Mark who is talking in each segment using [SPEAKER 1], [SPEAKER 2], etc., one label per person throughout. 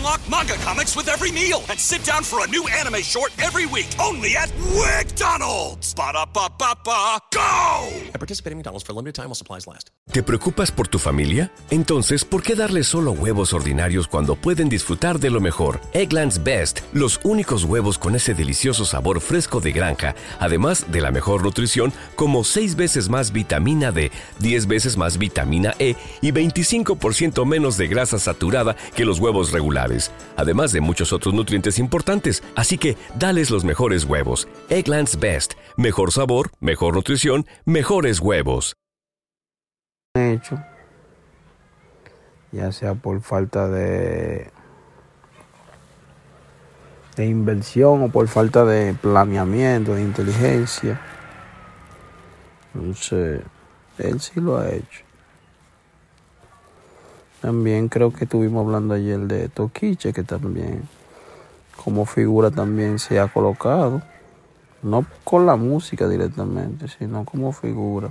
[SPEAKER 1] Unlock manga comics with every meal and sit down for a new anime short every week only at WickDonald's. Ba-da-ba-ba-ba, go!
[SPEAKER 2] I participate in McDonald's for a limited time while supplies last.
[SPEAKER 3] ¿Te preocupas por tu familia? Entonces, ¿por qué darles solo huevos ordinarios cuando pueden disfrutar de lo mejor? Eggland's Best, los únicos huevos con ese delicioso sabor fresco de granja, además de la mejor nutrición, como 6 veces más vitamina D, 10 veces más vitamina E y 25% menos de grasa saturada que los huevos regulares, además de muchos otros nutrientes importantes. Así que, dales los mejores huevos. Eggland's Best, mejor sabor, mejor nutrición, mejores huevos.
[SPEAKER 4] hecho, ya sea por falta de, de inversión o por falta de planeamiento, de inteligencia. Entonces, él sí lo ha hecho. También creo que estuvimos hablando ayer de Toquiche, que también como figura también se ha colocado, no con la música directamente, sino como figura.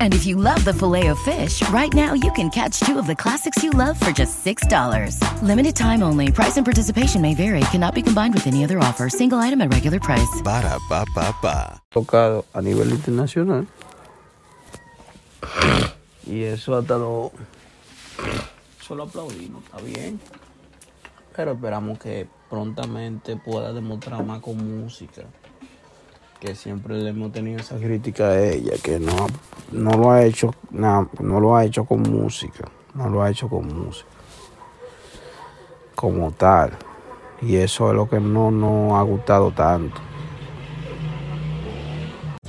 [SPEAKER 5] And if you love the filet of fish, right now you can catch two of the classics you love for just $6. Limited time only. Price and participation may vary. Cannot be combined with any other offer. Single item at regular price.
[SPEAKER 6] Ba-da-ba-ba-ba.
[SPEAKER 4] tocado a nivel internacional. Y eso hasta lo. Eso lo aplaudimos, está bien. Pero esperamos que prontamente pueda demostrar más con música. Que siempre le hemos tenido esa crítica a ella, que no, no lo ha hecho no lo ha hecho con música. No lo ha hecho con música. Como tal. Y eso es lo que no nos ha gustado tanto.